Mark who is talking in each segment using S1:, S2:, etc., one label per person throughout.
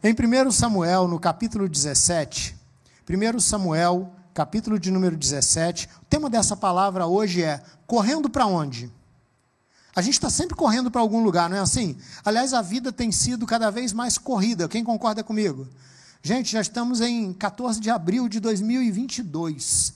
S1: Em 1 Samuel, no capítulo 17, 1 Samuel, capítulo de número 17, o tema dessa palavra hoje é correndo para onde? A gente está sempre correndo para algum lugar, não é assim? Aliás, a vida tem sido cada vez mais corrida. Quem concorda comigo? Gente, já estamos em 14 de abril de 2022,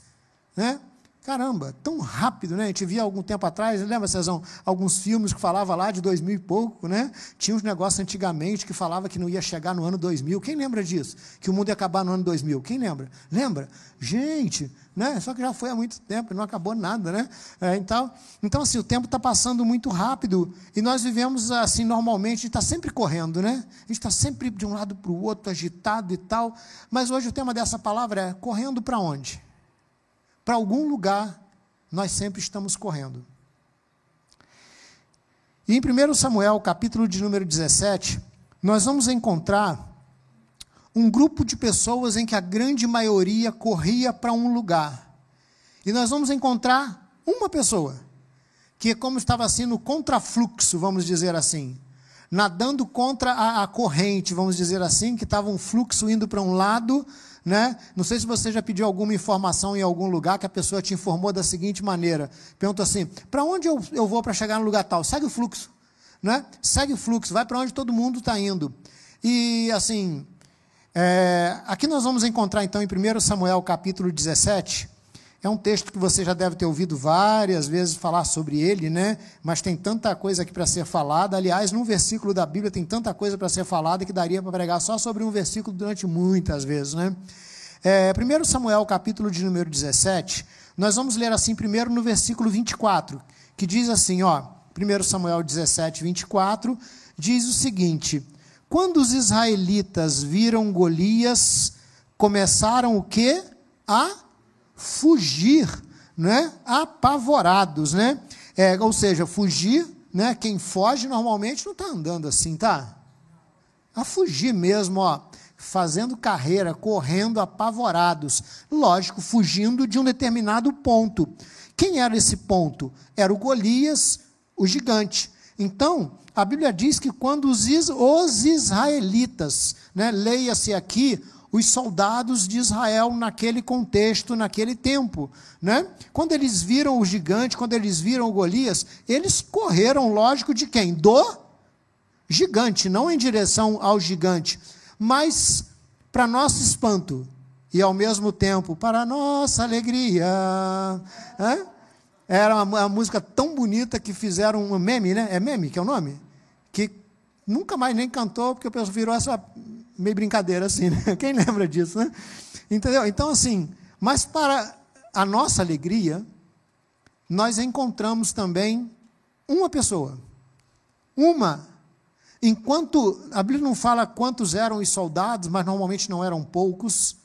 S1: né? Caramba, tão rápido, né? A gente via algum tempo atrás, lembra, Cezão, alguns filmes que falavam lá de 2000 e pouco, né? Tinha uns negócios antigamente que falava que não ia chegar no ano 2000. Quem lembra disso? Que o mundo ia acabar no ano 2000. Quem lembra? Lembra? Gente, né? Só que já foi há muito tempo, não acabou nada, né? É, então, então, assim, o tempo está passando muito rápido e nós vivemos assim normalmente, a gente está sempre correndo, né? A gente está sempre de um lado para o outro, agitado e tal. Mas hoje o tema dessa palavra é correndo para onde? Para algum lugar, nós sempre estamos correndo. E em 1 Samuel, capítulo de número 17, nós vamos encontrar um grupo de pessoas em que a grande maioria corria para um lugar. E nós vamos encontrar uma pessoa, que é como estava assim no contrafluxo, vamos dizer assim, nadando contra a, a corrente, vamos dizer assim, que estava um fluxo indo para um lado né? Não sei se você já pediu alguma informação em algum lugar que a pessoa te informou da seguinte maneira: pergunta assim, para onde eu, eu vou para chegar no lugar tal? Segue o fluxo. Né? Segue o fluxo, vai para onde todo mundo está indo. E assim, é, aqui nós vamos encontrar então em 1 Samuel capítulo 17. É um texto que você já deve ter ouvido várias vezes falar sobre ele, né? Mas tem tanta coisa aqui para ser falada. Aliás, num versículo da Bíblia tem tanta coisa para ser falada que daria para pregar só sobre um versículo durante muitas vezes, né? É, 1 Samuel, capítulo de número 17, nós vamos ler assim primeiro no versículo 24, que diz assim, ó, 1 Samuel 17, 24, diz o seguinte: Quando os israelitas viram Golias, começaram o quê? A fugir, né? apavorados, né? É, ou seja, fugir, né? Quem foge normalmente não está andando assim, tá? A fugir mesmo, ó, fazendo carreira, correndo apavorados. Lógico, fugindo de um determinado ponto. Quem era esse ponto? Era o Golias, o gigante. Então, a Bíblia diz que quando os, os israelitas, né, leia-se aqui os soldados de Israel naquele contexto, naquele tempo. Né? Quando eles viram o gigante, quando eles viram o Golias, eles correram, lógico, de quem? Do gigante, não em direção ao gigante, mas para nosso espanto e ao mesmo tempo para nossa alegria. Era uma, uma, música tão bonita que fizeram um meme, né? É meme que é o nome? Que nunca mais nem cantou, porque o pessoal virou essa meio brincadeira assim, né? Quem lembra disso, né? Entendeu? Então, assim, mas para a nossa alegria, nós encontramos também uma pessoa. Uma. Enquanto a Bíblia não fala quantos eram os soldados, mas normalmente não eram poucos,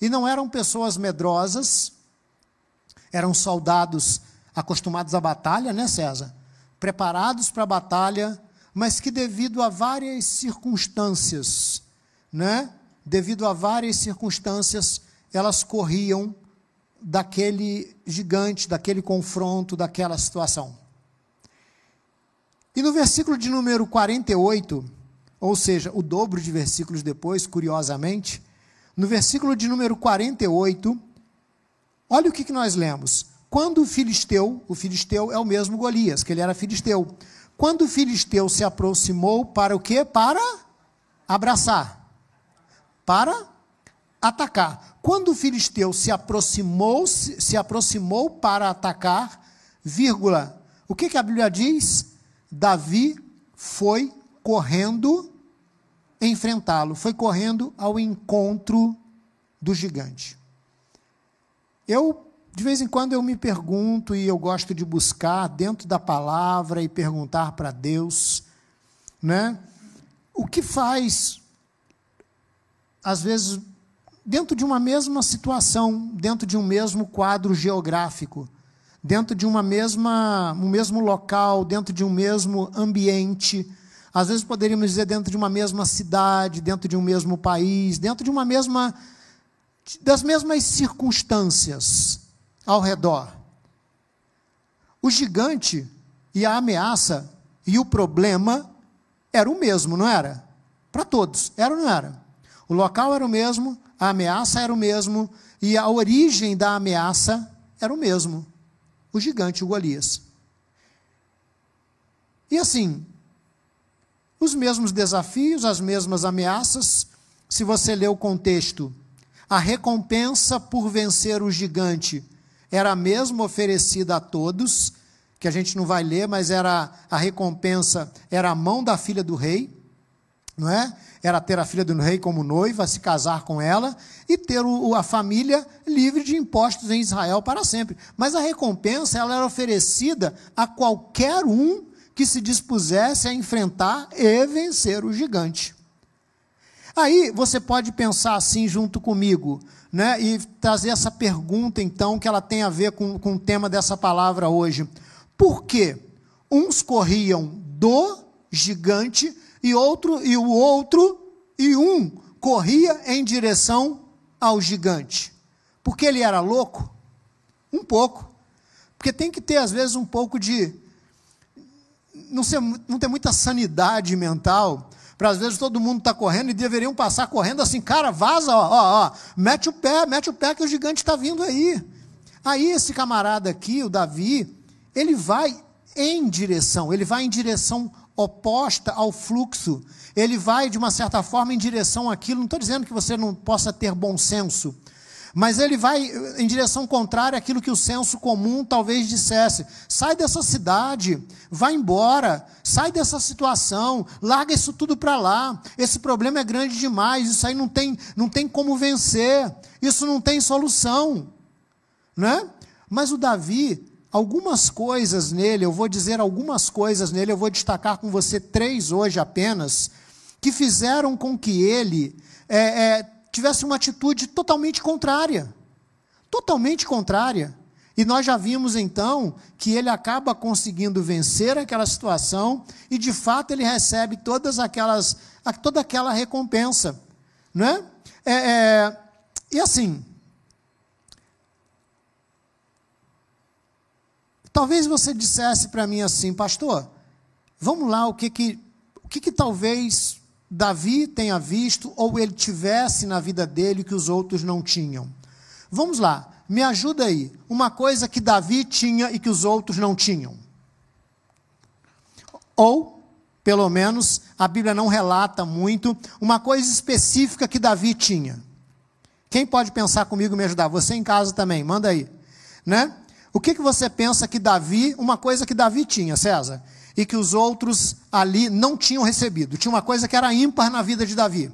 S1: e não eram pessoas medrosas, eram soldados acostumados à batalha, né, César? Preparados para a batalha, mas que devido a várias circunstâncias, né? devido a várias circunstâncias, elas corriam daquele gigante, daquele confronto, daquela situação. E no versículo de número 48, ou seja, o dobro de versículos depois, curiosamente, no versículo de número 48, olha o que, que nós lemos. Quando o filisteu, o filisteu é o mesmo Golias, que ele era filisteu. Quando o filisteu se aproximou para o quê? Para abraçar para atacar. Quando o filisteu se aproximou, se, se aproximou para atacar, vírgula, o que, que a Bíblia diz? Davi foi correndo enfrentá-lo, foi correndo ao encontro do gigante. Eu, de vez em quando, eu me pergunto e eu gosto de buscar dentro da palavra e perguntar para Deus, né? O que faz às vezes, dentro de uma mesma situação, dentro de um mesmo quadro geográfico, dentro de uma mesma, um mesmo local, dentro de um mesmo ambiente, às vezes poderíamos dizer dentro de uma mesma cidade, dentro de um mesmo país, dentro de uma mesma das mesmas circunstâncias ao redor. O gigante e a ameaça e o problema era o mesmo, não era? Para todos, era ou não era? O local era o mesmo, a ameaça era o mesmo, e a origem da ameaça era o mesmo: o gigante, o Golias. E assim, os mesmos desafios, as mesmas ameaças. Se você ler o contexto, a recompensa por vencer o gigante era mesmo oferecida a todos, que a gente não vai ler, mas era a recompensa era a mão da filha do rei, não é? Era ter a filha do rei como noiva, se casar com ela e ter a família livre de impostos em Israel para sempre. Mas a recompensa ela era oferecida a qualquer um que se dispusesse a enfrentar e vencer o gigante. Aí você pode pensar assim junto comigo, né? E trazer essa pergunta, então, que ela tem a ver com, com o tema dessa palavra hoje. Por que uns corriam do gigante e outro e o outro e um corria em direção ao gigante? Porque ele era louco? Um pouco. Porque tem que ter às vezes um pouco de não, ser, não ter muita sanidade mental, para às vezes todo mundo está correndo e deveriam passar correndo assim, cara, vaza, ó, ó, ó, mete o pé, mete o pé que o gigante está vindo aí. Aí esse camarada aqui, o Davi, ele vai em direção, ele vai em direção oposta ao fluxo, ele vai de uma certa forma em direção àquilo. Não estou dizendo que você não possa ter bom senso, mas ele vai em direção contrária àquilo que o senso comum talvez dissesse. Sai dessa cidade, vai embora, sai dessa situação, larga isso tudo para lá. Esse problema é grande demais, isso aí não tem, não tem como vencer, isso não tem solução. Né? Mas o Davi, algumas coisas nele, eu vou dizer algumas coisas nele, eu vou destacar com você três hoje apenas, que fizeram com que ele. É, é, tivesse uma atitude totalmente contrária. Totalmente contrária. E nós já vimos então que ele acaba conseguindo vencer aquela situação e de fato ele recebe todas aquelas, toda aquela recompensa. Né? É, é, e assim, talvez você dissesse para mim assim, pastor, vamos lá, o que que, o que, que talvez Davi tenha visto ou ele tivesse na vida dele que os outros não tinham. Vamos lá, me ajuda aí. Uma coisa que Davi tinha e que os outros não tinham. Ou, pelo menos, a Bíblia não relata muito, uma coisa específica que Davi tinha. Quem pode pensar comigo e me ajudar? Você em casa também, manda aí. Né? O que, que você pensa que Davi, uma coisa que Davi tinha, César? e que os outros ali não tinham recebido. Tinha uma coisa que era ímpar na vida de Davi.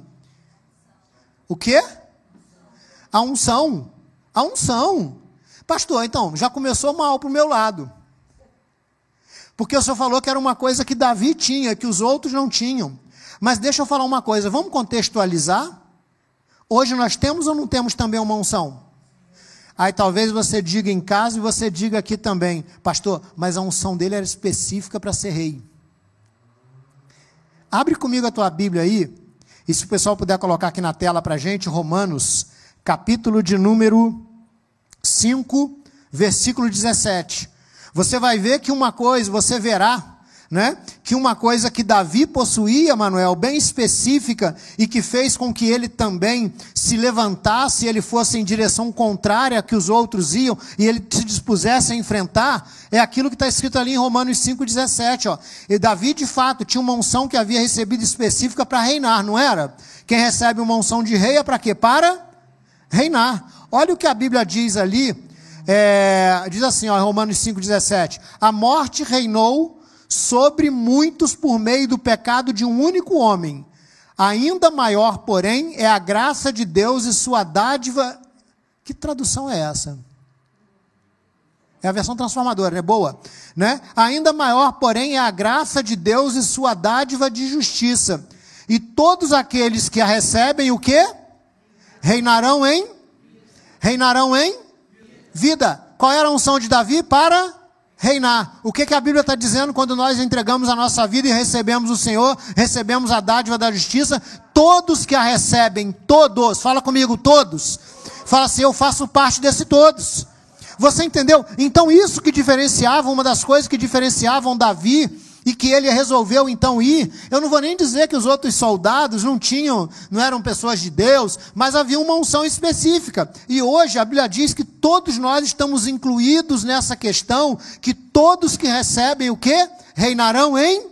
S1: O quê? A unção. A unção. Pastor, então, já começou mal para o meu lado. Porque o senhor falou que era uma coisa que Davi tinha, que os outros não tinham. Mas deixa eu falar uma coisa, vamos contextualizar? Hoje nós temos ou não temos também uma unção? Aí talvez você diga em casa e você diga aqui também, pastor, mas a unção dele era específica para ser rei. Abre comigo a tua Bíblia aí, e se o pessoal puder colocar aqui na tela para gente, Romanos, capítulo de número 5, versículo 17. Você vai ver que uma coisa, você verá né? que uma coisa que Davi possuía, Manuel, bem específica, e que fez com que ele também se levantasse, ele fosse em direção contrária que os outros iam, e ele se dispusesse a enfrentar, é aquilo que está escrito ali em Romanos 5,17. Ó. E Davi, de fato, tinha uma unção que havia recebido específica para reinar, não era? Quem recebe uma unção de rei é para quê? Para reinar. Olha o que a Bíblia diz ali, é, diz assim, ó, Romanos 5,17: A morte reinou sobre muitos por meio do pecado de um único homem. Ainda maior, porém, é a graça de Deus e sua dádiva. Que tradução é essa? É a versão transformadora, é boa, né? Ainda maior, porém, é a graça de Deus e sua dádiva de justiça. E todos aqueles que a recebem, o quê? Reinarão em reinarão em vida. Qual era a unção de Davi para reinar. O que, que a Bíblia está dizendo quando nós entregamos a nossa vida e recebemos o Senhor, recebemos a dádiva da justiça? Todos que a recebem, todos, fala comigo, todos. Fala assim, eu faço parte desse todos. Você entendeu? Então, isso que diferenciava, uma das coisas que diferenciavam Davi e que ele resolveu então ir. Eu não vou nem dizer que os outros soldados não tinham, não eram pessoas de Deus, mas havia uma unção específica. E hoje a Bíblia diz que todos nós estamos incluídos nessa questão, que todos que recebem o quê? Reinarão em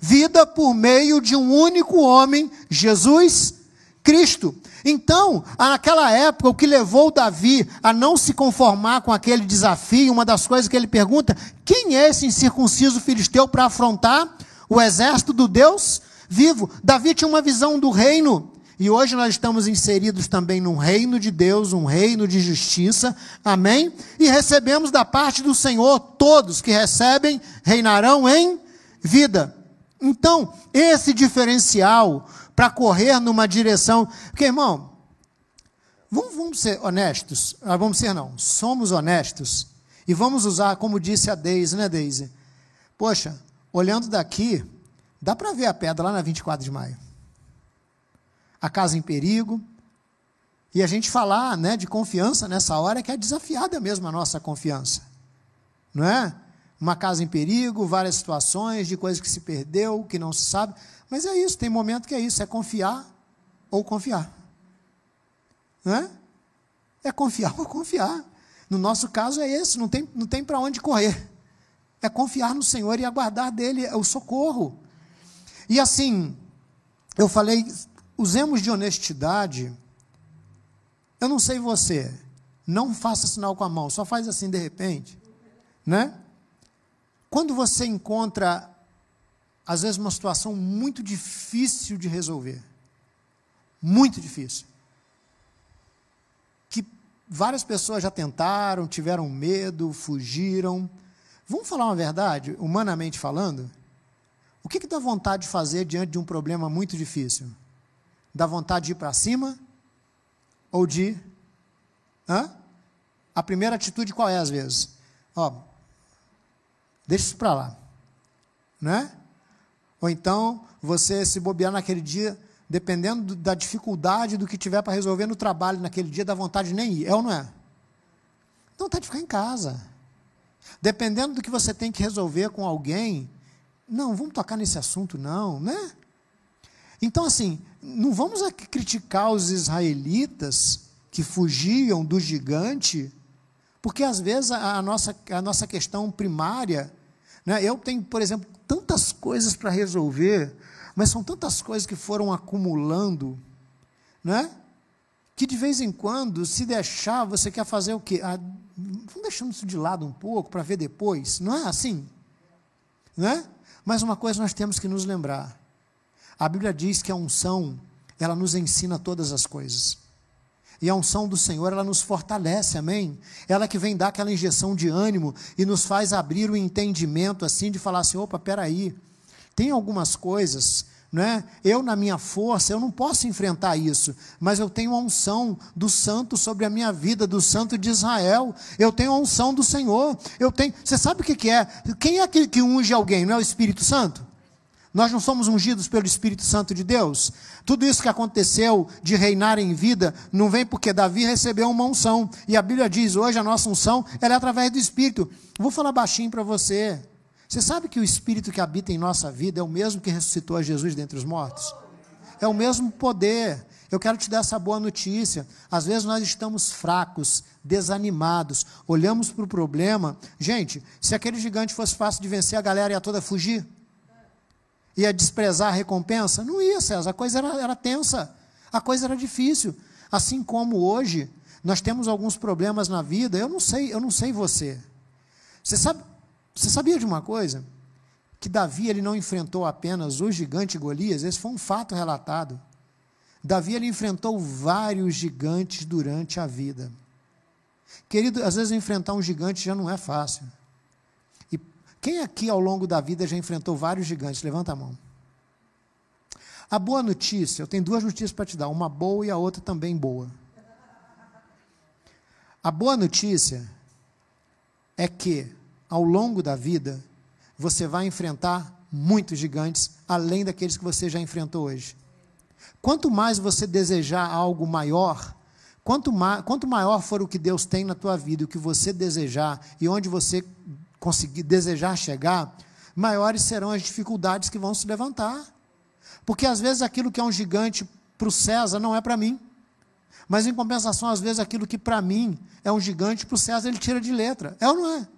S1: vida por meio de um único homem, Jesus Cristo. Então, naquela época, o que levou Davi a não se conformar com aquele desafio, uma das coisas que ele pergunta: quem é esse incircunciso filisteu para afrontar o exército do Deus vivo? Davi tinha uma visão do reino. E hoje nós estamos inseridos também num reino de Deus, um reino de justiça, amém? E recebemos da parte do Senhor, todos que recebem reinarão em vida. Então, esse diferencial para correr numa direção. Porque, irmão, vamos, vamos ser honestos. Ah, vamos ser, não. Somos honestos. E vamos usar, como disse a Deise, né, Deise? Poxa, olhando daqui, dá para ver a pedra lá na 24 de maio. A casa em perigo. E a gente falar né, de confiança nessa hora é que é desafiada mesmo a nossa confiança. Não é? Uma casa em perigo, várias situações de coisas que se perdeu, que não se sabe. Mas é isso, tem momento que é isso, é confiar ou confiar. É? É confiar ou confiar. No nosso caso é esse, não tem, não tem para onde correr. É confiar no Senhor e aguardar dele o socorro. E assim, eu falei, usemos de honestidade. Eu não sei você, não faça sinal com a mão, só faz assim de repente, né? Quando você encontra às vezes, uma situação muito difícil de resolver. Muito difícil. Que várias pessoas já tentaram, tiveram medo, fugiram. Vamos falar uma verdade, humanamente falando? O que, que dá vontade de fazer diante de um problema muito difícil? Dá vontade de ir para cima? Ou de. Hã? A primeira atitude qual é, às vezes? Ó, deixa isso para lá. Né? Ou então, você se bobear naquele dia, dependendo da dificuldade do que tiver para resolver no trabalho naquele dia, dá vontade de nem ir. É ou não é? Dá vontade de ficar em casa. Dependendo do que você tem que resolver com alguém, não, vamos tocar nesse assunto, não, né? Então, assim, não vamos aqui criticar os israelitas que fugiam do gigante, porque às vezes a nossa, a nossa questão primária. Né? Eu tenho, por exemplo, tantas coisas para resolver, mas são tantas coisas que foram acumulando, né? Que de vez em quando, se deixar, você quer fazer o quê? Ah, vamos deixando isso de lado um pouco para ver depois. Não é assim? Né? Mas uma coisa nós temos que nos lembrar. A Bíblia diz que a unção, ela nos ensina todas as coisas. E a unção do Senhor, ela nos fortalece, amém? Ela que vem dar aquela injeção de ânimo e nos faz abrir o entendimento, assim, de falar assim: opa, peraí, tem algumas coisas, né? Eu, na minha força, eu não posso enfrentar isso, mas eu tenho a unção do santo sobre a minha vida, do santo de Israel. Eu tenho a unção do Senhor. Eu tenho. Você sabe o que, que é? Quem é aquele que unge alguém? Não é o Espírito Santo? Nós não somos ungidos pelo Espírito Santo de Deus? Tudo isso que aconteceu de reinar em vida não vem porque Davi recebeu uma unção. E a Bíblia diz hoje a nossa unção é através do Espírito. Vou falar baixinho para você. Você sabe que o Espírito que habita em nossa vida é o mesmo que ressuscitou a Jesus dentre os mortos? É o mesmo poder. Eu quero te dar essa boa notícia. Às vezes nós estamos fracos, desanimados, olhamos para o problema. Gente, se aquele gigante fosse fácil de vencer, a galera ia toda fugir. Ia desprezar a recompensa? Não ia, César. A coisa era, era tensa. A coisa era difícil. Assim como hoje, nós temos alguns problemas na vida. Eu não sei, eu não sei você. Você sabe, você sabia de uma coisa? Que Davi ele não enfrentou apenas o gigante Golias, esse foi um fato relatado. Davi ele enfrentou vários gigantes durante a vida. Querido, às vezes enfrentar um gigante já não é fácil. Quem aqui ao longo da vida já enfrentou vários gigantes? Levanta a mão. A boa notícia, eu tenho duas notícias para te dar, uma boa e a outra também boa. A boa notícia é que ao longo da vida você vai enfrentar muitos gigantes além daqueles que você já enfrentou hoje. Quanto mais você desejar algo maior, quanto, ma quanto maior for o que Deus tem na tua vida, o que você desejar e onde você conseguir desejar chegar, maiores serão as dificuldades que vão se levantar. Porque às vezes aquilo que é um gigante para o César não é para mim. Mas em compensação, às vezes aquilo que para mim é um gigante, para o César ele tira de letra. É ou não é?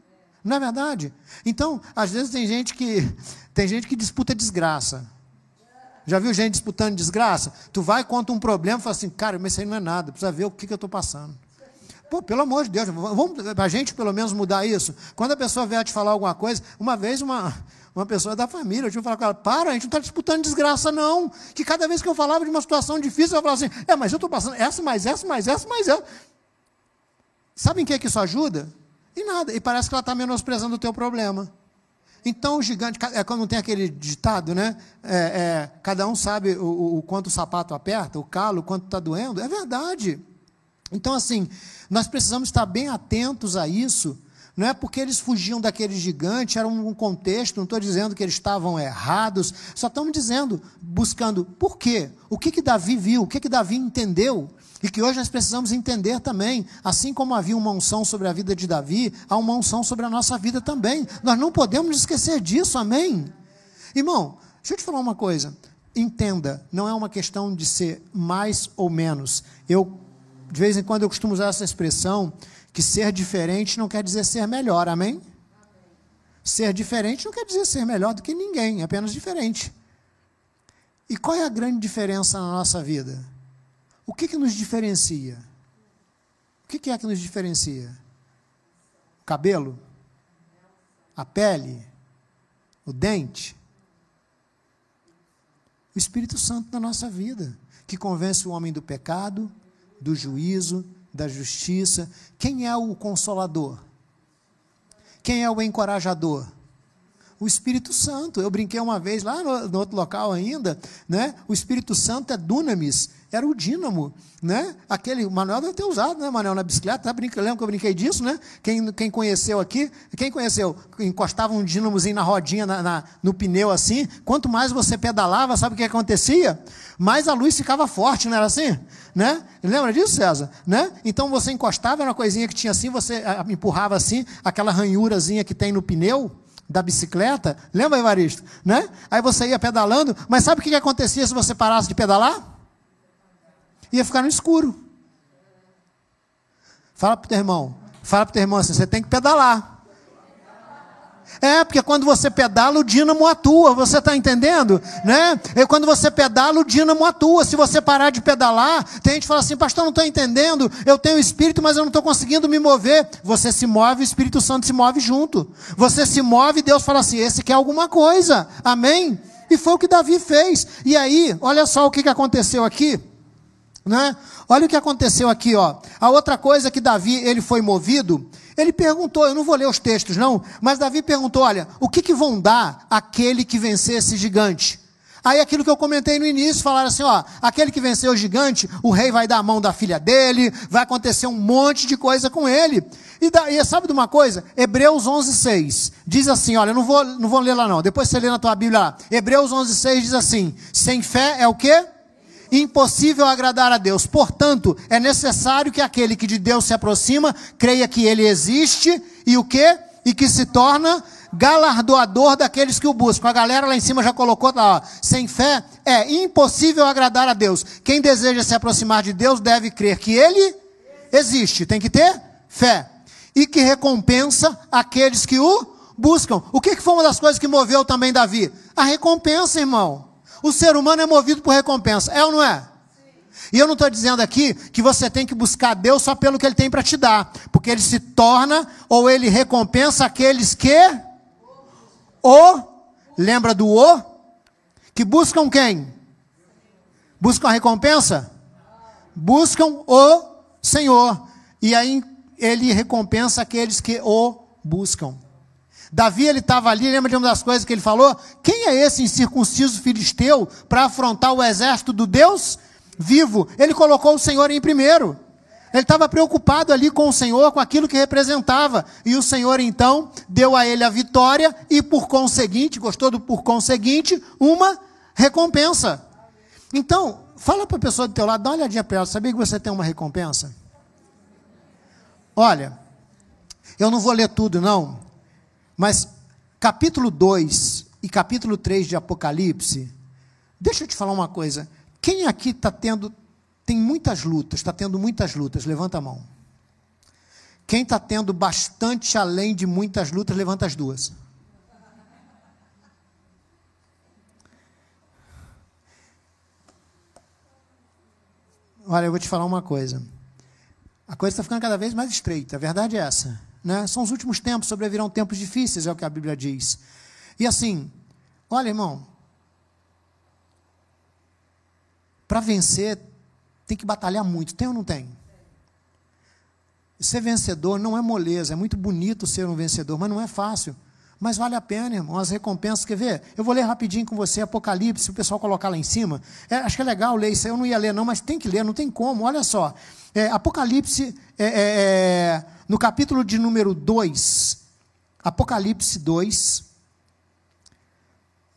S1: Não é verdade? Então, às vezes tem gente que tem gente que disputa desgraça. Já viu gente disputando desgraça? Tu vai, conta um problema e fala assim, cara, mas isso aí não é nada, precisa ver o que, que eu estou passando. Pô, pelo amor de Deus, vamos a gente pelo menos mudar isso. Quando a pessoa vier te falar alguma coisa, uma vez uma, uma pessoa da família, eu tive que falar com ela, para, a gente não está disputando desgraça, não. Que cada vez que eu falava de uma situação difícil, eu falava assim, é, mas eu estou passando essa, mais essa, mais essa, mais essa. Sabe em que, é que isso ajuda? Em nada. E parece que ela está menosprezando o teu problema. Então o gigante, é como tem aquele ditado, né? É, é, cada um sabe o, o, quanto o sapato aperta, o calo, o quanto está doendo. É verdade. Então, assim, nós precisamos estar bem atentos a isso. Não é porque eles fugiam daquele gigante, era um contexto, não estou dizendo que eles estavam errados, só estamos dizendo, buscando por quê? O que, que Davi viu, o que, que Davi entendeu e que hoje nós precisamos entender também, assim como havia uma unção sobre a vida de Davi, há uma unção sobre a nossa vida também. Nós não podemos esquecer disso, amém? Irmão, deixa eu te falar uma coisa. Entenda, não é uma questão de ser mais ou menos. Eu, de vez em quando, eu costumo usar essa expressão que ser diferente não quer dizer ser melhor, amém? Ser diferente não quer dizer ser melhor do que ninguém, é apenas diferente. E qual é a grande diferença na nossa vida? O que, que nos diferencia? O que, que é que nos diferencia? O cabelo? A pele? O dente? O Espírito Santo na nossa vida, que convence o homem do pecado, do juízo, da justiça. Quem é o consolador? Quem é o encorajador? O Espírito Santo. Eu brinquei uma vez lá no, no outro local ainda, né? O Espírito Santo é dunamis, era o dínamo, né? Aquele, o Manuel deve ter usado, né, Manuel, na bicicleta, tá? Brinca, lembra que eu brinquei disso, né? Quem, quem conheceu aqui, quem conheceu, encostava um dínamozinho na rodinha, na, na, no pneu assim, quanto mais você pedalava, sabe o que acontecia? Mais a luz ficava forte, não era assim? Né? Lembra disso, César? Né? Então você encostava, era uma coisinha que tinha assim, você ah, empurrava assim, aquela ranhurazinha que tem no pneu, da bicicleta, lembra, Evaristo? Né? Aí você ia pedalando, mas sabe o que acontecia se você parasse de pedalar? ia ficar no escuro. Fala para o teu irmão, fala para o teu irmão assim, você tem que pedalar. É, porque quando você pedala, o dínamo atua, você está entendendo? Né? E quando você pedala, o dínamo atua. Se você parar de pedalar, tem gente que fala assim, pastor, não estou entendendo, eu tenho espírito, mas eu não estou conseguindo me mover. Você se move, o Espírito Santo se move junto. Você se move, Deus fala assim, esse quer alguma coisa. Amém? E foi o que Davi fez. E aí, olha só o que aconteceu aqui. Né? Olha o que aconteceu aqui, ó. A outra coisa que Davi, ele foi movido, ele perguntou, eu não vou ler os textos não, mas Davi perguntou, olha, o que, que vão dar aquele que vencer esse gigante? Aí aquilo que eu comentei no início, falaram assim, ó, aquele que venceu o gigante, o rei vai dar a mão da filha dele, vai acontecer um monte de coisa com ele. E, da, e sabe de uma coisa? Hebreus 11:6 diz assim, olha, não vou, não vou ler lá não, depois você lê na tua Bíblia lá. Hebreus 11:6 diz assim: sem fé é o quê? Impossível agradar a Deus. Portanto, é necessário que aquele que de Deus se aproxima creia que ele existe e o que? E que se torna galardoador daqueles que o buscam. A galera lá em cima já colocou lá, ó, sem fé é impossível agradar a Deus. Quem deseja se aproximar de Deus deve crer que ele existe. Tem que ter fé. E que recompensa aqueles que o buscam. O que, que foi uma das coisas que moveu também Davi? A recompensa, irmão. O ser humano é movido por recompensa, é ou não é? E eu não estou dizendo aqui que você tem que buscar Deus só pelo que Ele tem para te dar, porque Ele se torna ou Ele recompensa aqueles que o lembra do o que buscam quem? Buscam a recompensa? Buscam o Senhor. E aí Ele recompensa aqueles que o buscam. Davi ele estava ali, lembra de uma das coisas que ele falou? Quem é esse incircunciso filisteu para afrontar o exército do Deus vivo? Ele colocou o Senhor em primeiro. Ele estava preocupado ali com o Senhor, com aquilo que representava. E o Senhor então deu a ele a vitória e por conseguinte, gostou do por conseguinte, uma recompensa. Então, fala para a pessoa do teu lado, dá uma olhadinha para ela, sabia que você tem uma recompensa? Olha, eu não vou ler tudo não, mas capítulo 2 e capítulo 3 de Apocalipse, deixa eu te falar uma coisa. Quem aqui está tendo, tem muitas lutas, está tendo muitas lutas, levanta a mão. Quem está tendo bastante além de muitas lutas, levanta as duas. Olha, eu vou te falar uma coisa. A coisa está ficando cada vez mais estreita, a verdade é essa. Né? São os últimos tempos, sobrevirão tempos difíceis, é o que a Bíblia diz. E assim, olha, irmão, para vencer, tem que batalhar muito, tem ou não tem? Ser vencedor não é moleza, é muito bonito ser um vencedor, mas não é fácil. Mas vale a pena, irmão, as recompensas. Quer ver? Eu vou ler rapidinho com você Apocalipse, se o pessoal colocar lá em cima. É, acho que é legal ler isso. Eu não ia ler, não, mas tem que ler, não tem como. Olha só. É, Apocalipse, é, é, é no capítulo de número 2, Apocalipse 2,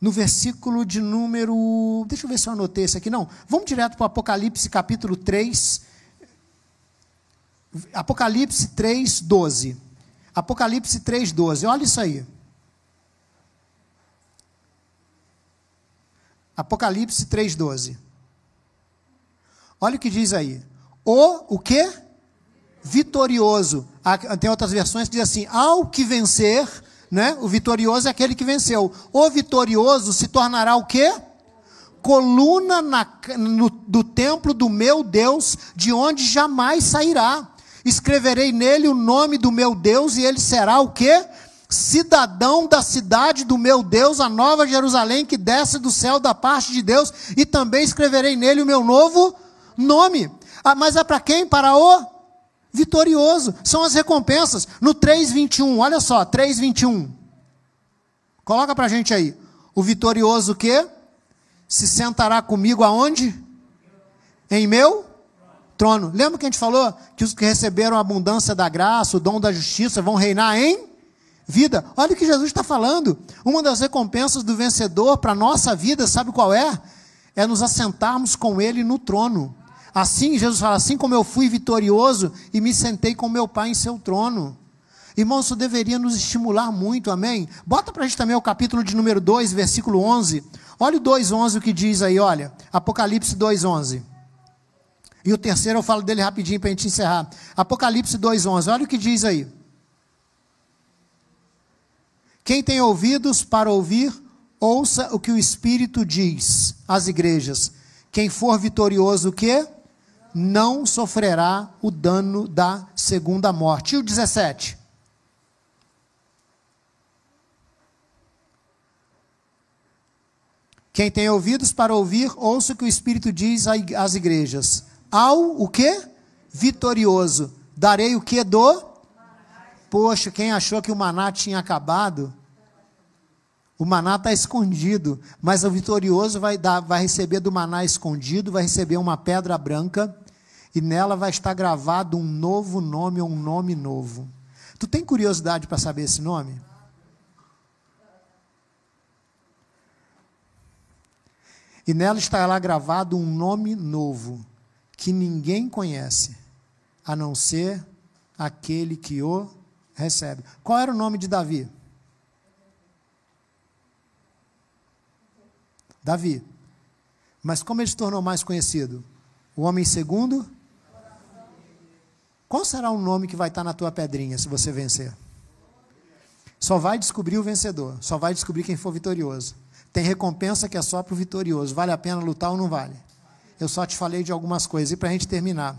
S1: no versículo de número. Deixa eu ver se eu anotei isso aqui. Não, vamos direto para Apocalipse capítulo 3. Apocalipse 3, 12. Apocalipse 3, 12. Olha isso aí. Apocalipse 3, 12. Olha o que diz aí. O o quê? Vitorioso. Tem outras versões que diz assim: ao que vencer né? O vitorioso é aquele que venceu. O vitorioso se tornará o quê? Coluna na, no, do templo do meu Deus, de onde jamais sairá. Escreverei nele o nome do meu Deus, e ele será o quê? Cidadão da cidade do meu Deus, a nova Jerusalém que desce do céu da parte de Deus, e também escreverei nele o meu novo nome. Ah, mas é para quem? Para o vitorioso. São as recompensas. No 3:21, olha só, 3:21. Coloca para a gente aí. O vitorioso que se sentará comigo aonde? Em meu trono. Lembra que a gente falou que os que receberam a abundância da graça, o dom da justiça, vão reinar em vida? Olha o que Jesus está falando. Uma das recompensas do vencedor para a nossa vida, sabe qual é? É nos assentarmos com Ele no trono. Assim, Jesus fala: assim como eu fui vitorioso e me sentei com meu Pai em seu trono. Irmão, isso deveria nos estimular muito, amém? Bota para a gente também o capítulo de número 2, versículo 11. Olha o 2,11 o que diz aí, olha. Apocalipse 2,11. E o terceiro eu falo dele rapidinho para a gente encerrar. Apocalipse 2,11. Olha o que diz aí. Quem tem ouvidos para ouvir, ouça o que o Espírito diz às igrejas. Quem for vitorioso, o quê? não sofrerá o dano da segunda morte. E o 17? Quem tem ouvidos para ouvir, ouça o que o Espírito diz às igrejas. Ao o quê? Vitorioso. Darei o que do? Poxa, quem achou que o maná tinha acabado? O maná está escondido, mas o vitorioso vai, dar, vai receber do maná escondido, vai receber uma pedra branca e nela vai estar gravado um novo nome ou um nome novo. Tu tem curiosidade para saber esse nome? E nela estará gravado um nome novo, que ninguém conhece, a não ser aquele que o recebe. Qual era o nome de Davi? Davi. Mas como ele se tornou mais conhecido? O homem segundo qual será o nome que vai estar na tua pedrinha se você vencer? Só vai descobrir o vencedor, só vai descobrir quem for vitorioso. Tem recompensa que é só para o vitorioso. Vale a pena lutar ou não vale? Eu só te falei de algumas coisas. E para a gente terminar,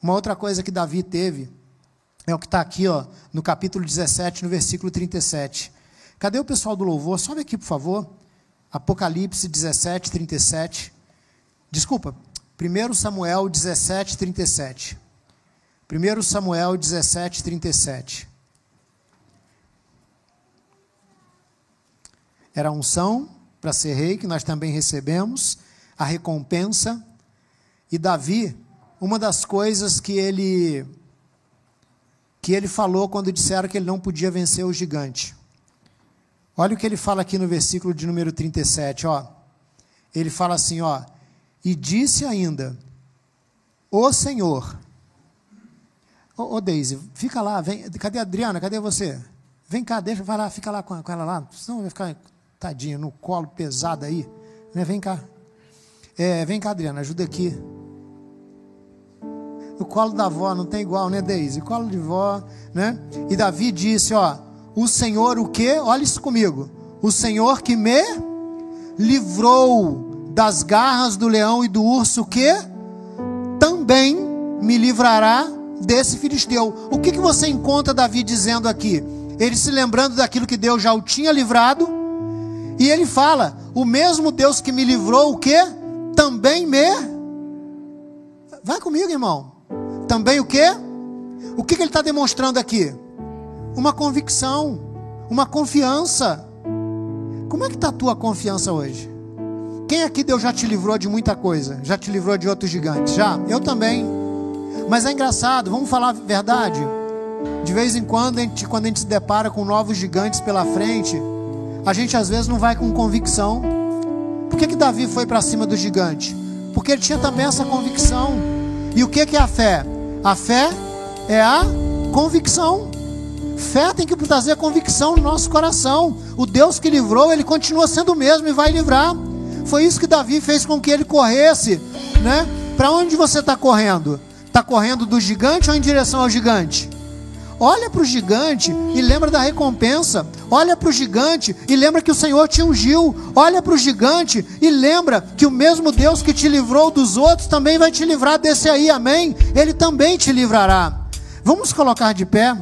S1: uma outra coisa que Davi teve é o que está aqui ó, no capítulo 17, no versículo 37. Cadê o pessoal do louvor? Sobe aqui, por favor. Apocalipse 17, 37. Desculpa, 1 Samuel 17, 37. 1 Samuel 17, 37. Era a unção para ser rei, que nós também recebemos, a recompensa. E Davi, uma das coisas que ele que ele falou quando disseram que ele não podia vencer o gigante. Olha o que ele fala aqui no versículo de número 37, ó. Ele fala assim, ó: "E disse ainda: O Senhor Ô, ô Deise, fica lá, vem. Cadê a Adriana? Cadê você? Vem cá, deixa, vai lá, fica lá com, ela lá. Senão vai ficar, tadinha, no colo pesado aí. Né? Vem cá. É, vem cá, Adriana, ajuda aqui. O colo da avó não tem igual, né, Deise? O colo de vó, né? E Davi disse, ó, o Senhor o quê? Olha isso comigo. O Senhor que me livrou das garras do leão e do urso, que também me livrará desse filisteu. O que, que você encontra Davi dizendo aqui? Ele se lembrando daquilo que Deus já o tinha livrado, e ele fala: O mesmo Deus que me livrou, o que? Também me. Vai comigo, irmão. Também o que? O que, que ele está demonstrando aqui? Uma convicção, uma confiança. Como é que está a tua confiança hoje? Quem aqui Deus já te livrou de muita coisa? Já te livrou de outros gigantes? Já? Eu também. Mas é engraçado, vamos falar a verdade. De vez em quando, a gente, quando a gente se depara com novos gigantes pela frente, a gente às vezes não vai com convicção. Por que, que Davi foi para cima do gigante? Porque ele tinha também essa convicção. E o que, que é a fé? A fé é a convicção. Fé tem que trazer convicção no nosso coração. O Deus que livrou, ele continua sendo o mesmo e vai livrar. Foi isso que Davi fez com que ele corresse, né? Para onde você está correndo? Está correndo do gigante ou em direção ao gigante? Olha para o gigante e lembra da recompensa. Olha para o gigante e lembra que o Senhor te ungiu. Olha para o gigante e lembra que o mesmo Deus que te livrou dos outros também vai te livrar desse aí, amém? Ele também te livrará. Vamos colocar de pé.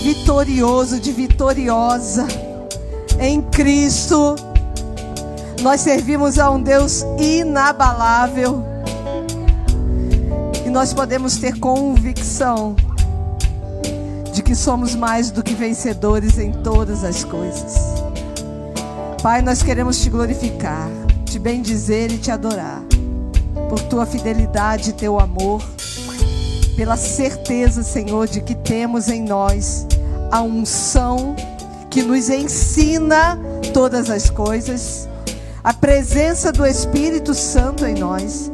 S2: Vitorioso, de vitoriosa em Cristo. Nós servimos a um Deus inabalável e nós podemos ter convicção de que somos mais do que vencedores em todas as coisas. Pai, nós queremos te glorificar, te bendizer e te adorar por tua fidelidade e teu amor, pela certeza, Senhor, de que temos em nós a unção que nos ensina todas as coisas, a presença do Espírito Santo em nós.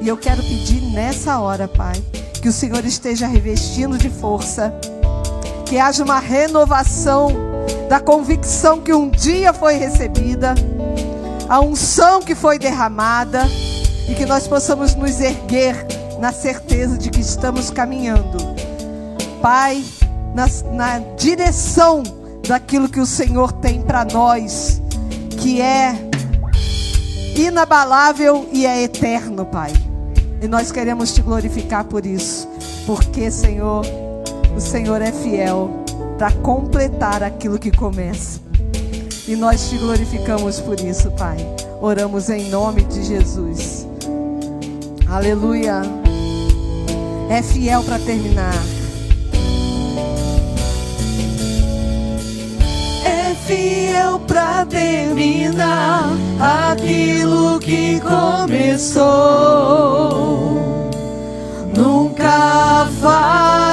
S2: E eu quero pedir nessa hora, Pai, que o Senhor esteja revestindo de força, que haja uma renovação da convicção que um dia foi recebida, a unção que foi derramada e que nós possamos nos erguer na certeza de que estamos caminhando. Pai, na, na direção daquilo que o Senhor tem para nós, que é inabalável e é eterno, Pai.
S3: E nós queremos te glorificar por isso, porque, Senhor, o Senhor é fiel para completar aquilo que começa. E nós te glorificamos por isso, Pai. Oramos em nome de Jesus. Aleluia. É fiel para terminar.
S2: É fiel para terminar aquilo que começou. Nunca falhou